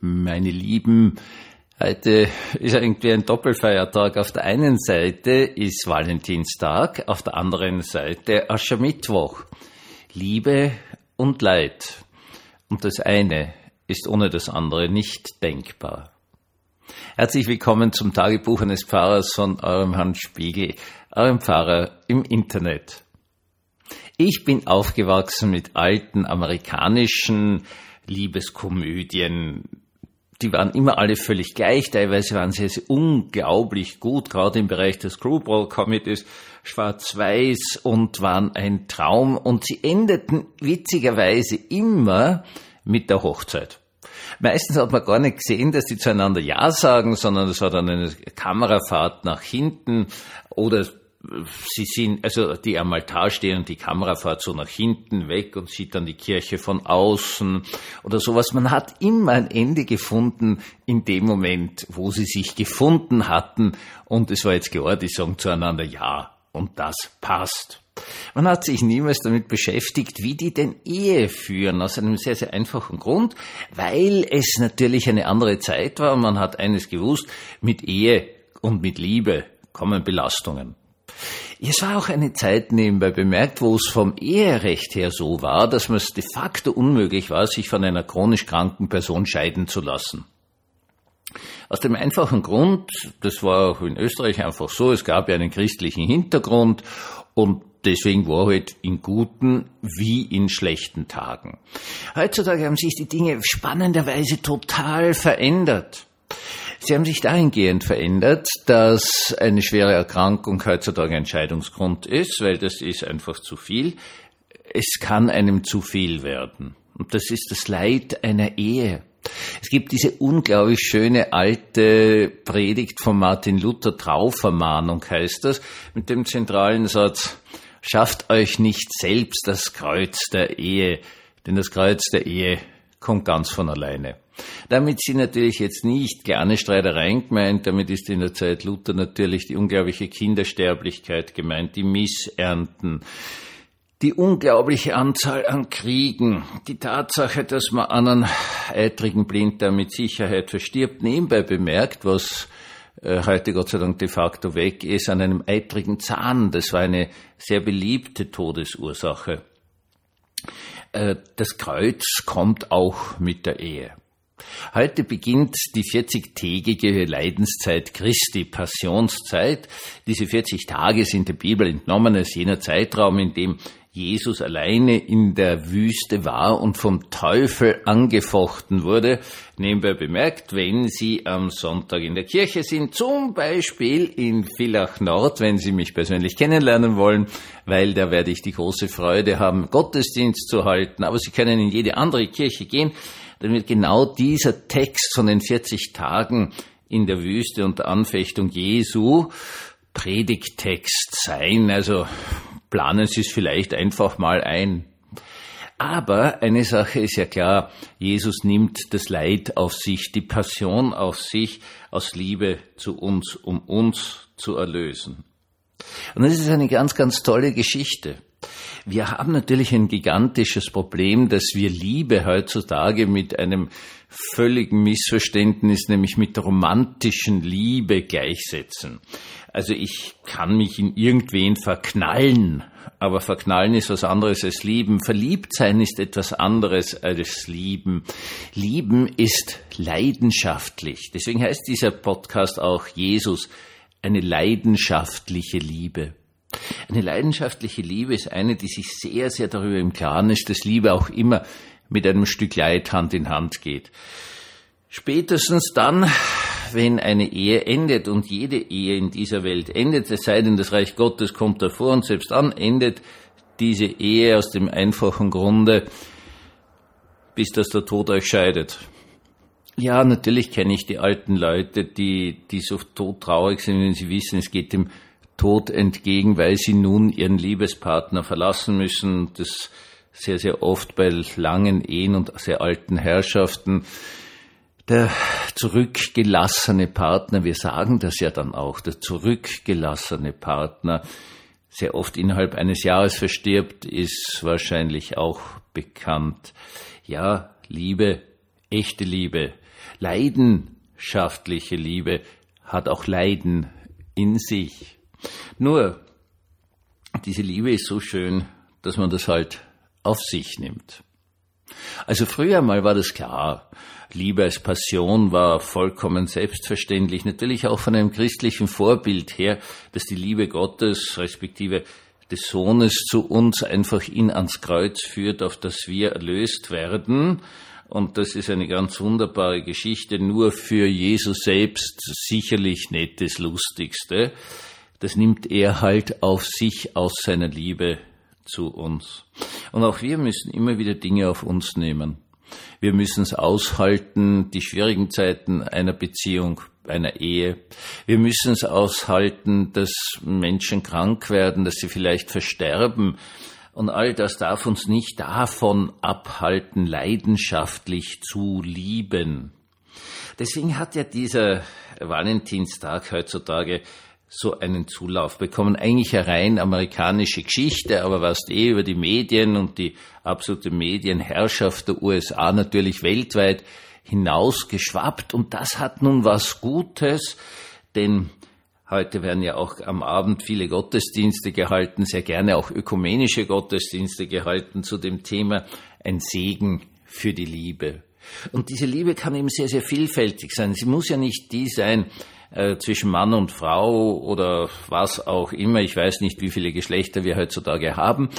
meine Lieben, heute ist irgendwie ein Doppelfeiertag. Auf der einen Seite ist Valentinstag, auf der anderen Seite Aschermittwoch. Liebe und Leid. Und das eine ist ohne das andere nicht denkbar. Herzlich willkommen zum Tagebuch eines Pfarrers von eurem Hans Spiegel, eurem Pfarrer im Internet. Ich bin aufgewachsen mit alten amerikanischen Liebeskomödien, die waren immer alle völlig gleich, teilweise waren sie also unglaublich gut, gerade im Bereich des Screwball-Comedies, schwarz-weiß und waren ein Traum. Und sie endeten witzigerweise immer mit der Hochzeit. Meistens hat man gar nicht gesehen, dass die zueinander Ja sagen, sondern es war dann eine Kamerafahrt nach hinten oder sie sind, also die am Altar stehen und die Kamera fährt so nach hinten weg und sieht dann die Kirche von außen oder sowas. Man hat immer ein Ende gefunden in dem Moment, wo sie sich gefunden hatten und es war jetzt klar, die sagen zueinander Ja und das passt. Man hat sich niemals damit beschäftigt, wie die denn Ehe führen, aus einem sehr, sehr einfachen Grund, weil es natürlich eine andere Zeit war und man hat eines gewusst, mit Ehe und mit Liebe kommen Belastungen. Es war auch eine Zeit nebenbei bemerkt, wo es vom Eherecht her so war, dass man es de facto unmöglich war, sich von einer chronisch kranken Person scheiden zu lassen. Aus dem einfachen Grund, das war auch in Österreich einfach so, es gab ja einen christlichen Hintergrund und deswegen war halt in guten wie in schlechten Tagen. Heutzutage haben sich die Dinge spannenderweise total verändert. Sie haben sich dahingehend verändert, dass eine schwere Erkrankung heutzutage ein Scheidungsgrund ist, weil das ist einfach zu viel. Es kann einem zu viel werden. Und das ist das Leid einer Ehe. Es gibt diese unglaublich schöne alte Predigt von Martin Luther, Trauvermahnung heißt das, mit dem zentralen Satz, schafft euch nicht selbst das Kreuz der Ehe, denn das Kreuz der Ehe kommt ganz von alleine. Damit sind natürlich jetzt nicht kleine Streitereien gemeint, damit ist in der Zeit Luther natürlich die unglaubliche Kindersterblichkeit gemeint, die Missernten, die unglaubliche Anzahl an Kriegen, die Tatsache, dass man an einem eitrigen Blinddarm mit Sicherheit verstirbt, nebenbei bemerkt, was äh, heute Gott sei Dank de facto weg ist, an einem eitrigen Zahn. Das war eine sehr beliebte Todesursache. Äh, das Kreuz kommt auch mit der Ehe. Heute beginnt die 40-tägige Leidenszeit Christi, Passionszeit. Diese 40 Tage sind der Bibel entnommen als jener Zeitraum, in dem Jesus alleine in der Wüste war und vom Teufel angefochten wurde. Nebenbei bemerkt, wenn Sie am Sonntag in der Kirche sind, zum Beispiel in Villach Nord, wenn Sie mich persönlich kennenlernen wollen, weil da werde ich die große Freude haben, Gottesdienst zu halten, aber Sie können in jede andere Kirche gehen dann wird genau dieser Text von den 40 Tagen in der Wüste unter Anfechtung Jesu Predigtext sein. Also planen Sie es vielleicht einfach mal ein. Aber eine Sache ist ja klar, Jesus nimmt das Leid auf sich, die Passion auf sich aus Liebe zu uns, um uns zu erlösen. Und das ist eine ganz, ganz tolle Geschichte. Wir haben natürlich ein gigantisches Problem, dass wir Liebe heutzutage mit einem völligen Missverständnis, nämlich mit der romantischen Liebe gleichsetzen. Also ich kann mich in irgendwen verknallen, aber verknallen ist was anderes als lieben. Verliebt sein ist etwas anderes als lieben. Lieben ist leidenschaftlich. Deswegen heißt dieser Podcast auch Jesus, eine leidenschaftliche Liebe. Eine leidenschaftliche Liebe ist eine, die sich sehr, sehr darüber im Klaren ist, dass Liebe auch immer mit einem Stück Leid Hand in Hand geht. Spätestens dann, wenn eine Ehe endet und jede Ehe in dieser Welt endet, es sei denn, das Reich Gottes kommt davor und selbst dann endet diese Ehe aus dem einfachen Grunde, bis dass der Tod euch scheidet. Ja, natürlich kenne ich die alten Leute, die, die so todtraurig sind, wenn sie wissen, es geht dem Tod entgegen, weil sie nun ihren Liebespartner verlassen müssen. Das sehr, sehr oft bei langen Ehen und sehr alten Herrschaften. Der zurückgelassene Partner, wir sagen das ja dann auch, der zurückgelassene Partner sehr oft innerhalb eines Jahres verstirbt, ist wahrscheinlich auch bekannt. Ja, Liebe, echte Liebe Leidenschaftliche Liebe hat auch Leiden in sich. Nur, diese Liebe ist so schön, dass man das halt auf sich nimmt. Also früher mal war das klar. Liebe als Passion war vollkommen selbstverständlich. Natürlich auch von einem christlichen Vorbild her, dass die Liebe Gottes, respektive des Sohnes zu uns einfach ihn ans Kreuz führt, auf das wir erlöst werden. Und das ist eine ganz wunderbare Geschichte, nur für Jesus selbst sicherlich nicht das Lustigste. Das nimmt er halt auf sich aus seiner Liebe zu uns. Und auch wir müssen immer wieder Dinge auf uns nehmen. Wir müssen es aushalten, die schwierigen Zeiten einer Beziehung, einer Ehe. Wir müssen es aushalten, dass Menschen krank werden, dass sie vielleicht versterben. Und all das darf uns nicht davon abhalten, leidenschaftlich zu lieben. Deswegen hat ja dieser Valentinstag heutzutage so einen Zulauf bekommen. Eigentlich eine rein amerikanische Geschichte, aber was eh über die Medien und die absolute Medienherrschaft der USA natürlich weltweit hinausgeschwappt. Und das hat nun was Gutes, denn heute werden ja auch am Abend viele Gottesdienste gehalten, sehr gerne auch ökumenische Gottesdienste gehalten zu dem Thema ein Segen für die Liebe. Und diese Liebe kann eben sehr, sehr vielfältig sein. Sie muss ja nicht die sein, äh, zwischen Mann und Frau oder was auch immer. Ich weiß nicht, wie viele Geschlechter wir heutzutage haben.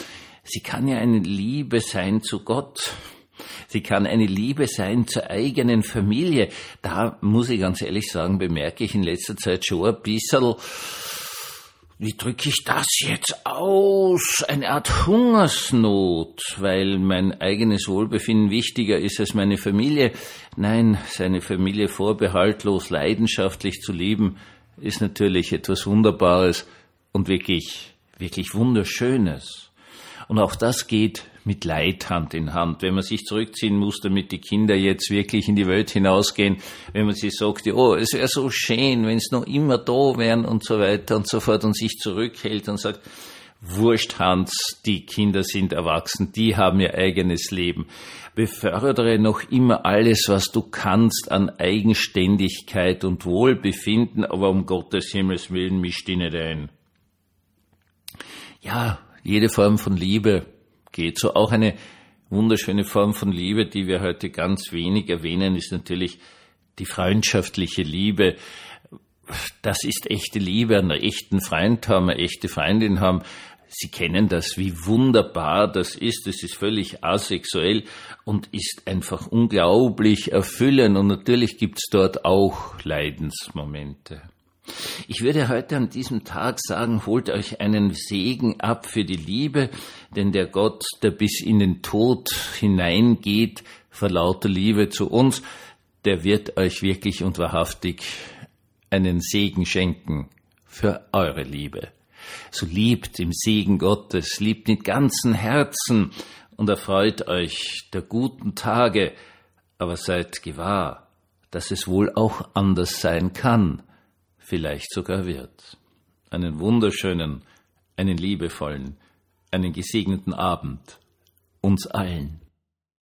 Sie kann ja eine Liebe sein zu Gott. Sie kann eine Liebe sein zur eigenen Familie. Da muss ich ganz ehrlich sagen, bemerke ich in letzter Zeit schon ein bisschen, wie drücke ich das jetzt aus? Eine Art Hungersnot, weil mein eigenes Wohlbefinden wichtiger ist als meine Familie. Nein, seine Familie vorbehaltlos, leidenschaftlich zu lieben, ist natürlich etwas Wunderbares und wirklich, wirklich Wunderschönes. Und auch das geht mit Leid Hand in Hand. Wenn man sich zurückziehen muss, damit die Kinder jetzt wirklich in die Welt hinausgehen, wenn man sich sagt, oh, es wäre so schön, wenn es noch immer da wären und so weiter und so fort und sich zurückhält und sagt, Wurscht, Hans, die Kinder sind erwachsen, die haben ihr eigenes Leben. Befördere noch immer alles, was du kannst an Eigenständigkeit und Wohlbefinden, aber um Gottes Himmels Willen misch die nicht ein. Ja, jede Form von Liebe geht. So auch eine wunderschöne Form von Liebe, die wir heute ganz wenig erwähnen, ist natürlich die freundschaftliche Liebe. Das ist echte Liebe, einen echten Freund haben, eine echte Freundin haben. Sie kennen das, wie wunderbar das ist. Es ist völlig asexuell und ist einfach unglaublich erfüllend. Und natürlich gibt's dort auch Leidensmomente. Ich würde heute an diesem Tag sagen, holt euch einen Segen ab für die Liebe, denn der Gott, der bis in den Tod hineingeht, vor lauter Liebe zu uns, der wird euch wirklich und wahrhaftig einen Segen schenken für eure Liebe. So liebt im Segen Gottes, liebt mit ganzem Herzen und erfreut euch der guten Tage, aber seid gewahr, dass es wohl auch anders sein kann vielleicht sogar wird. Einen wunderschönen, einen liebevollen, einen gesegneten Abend uns allen.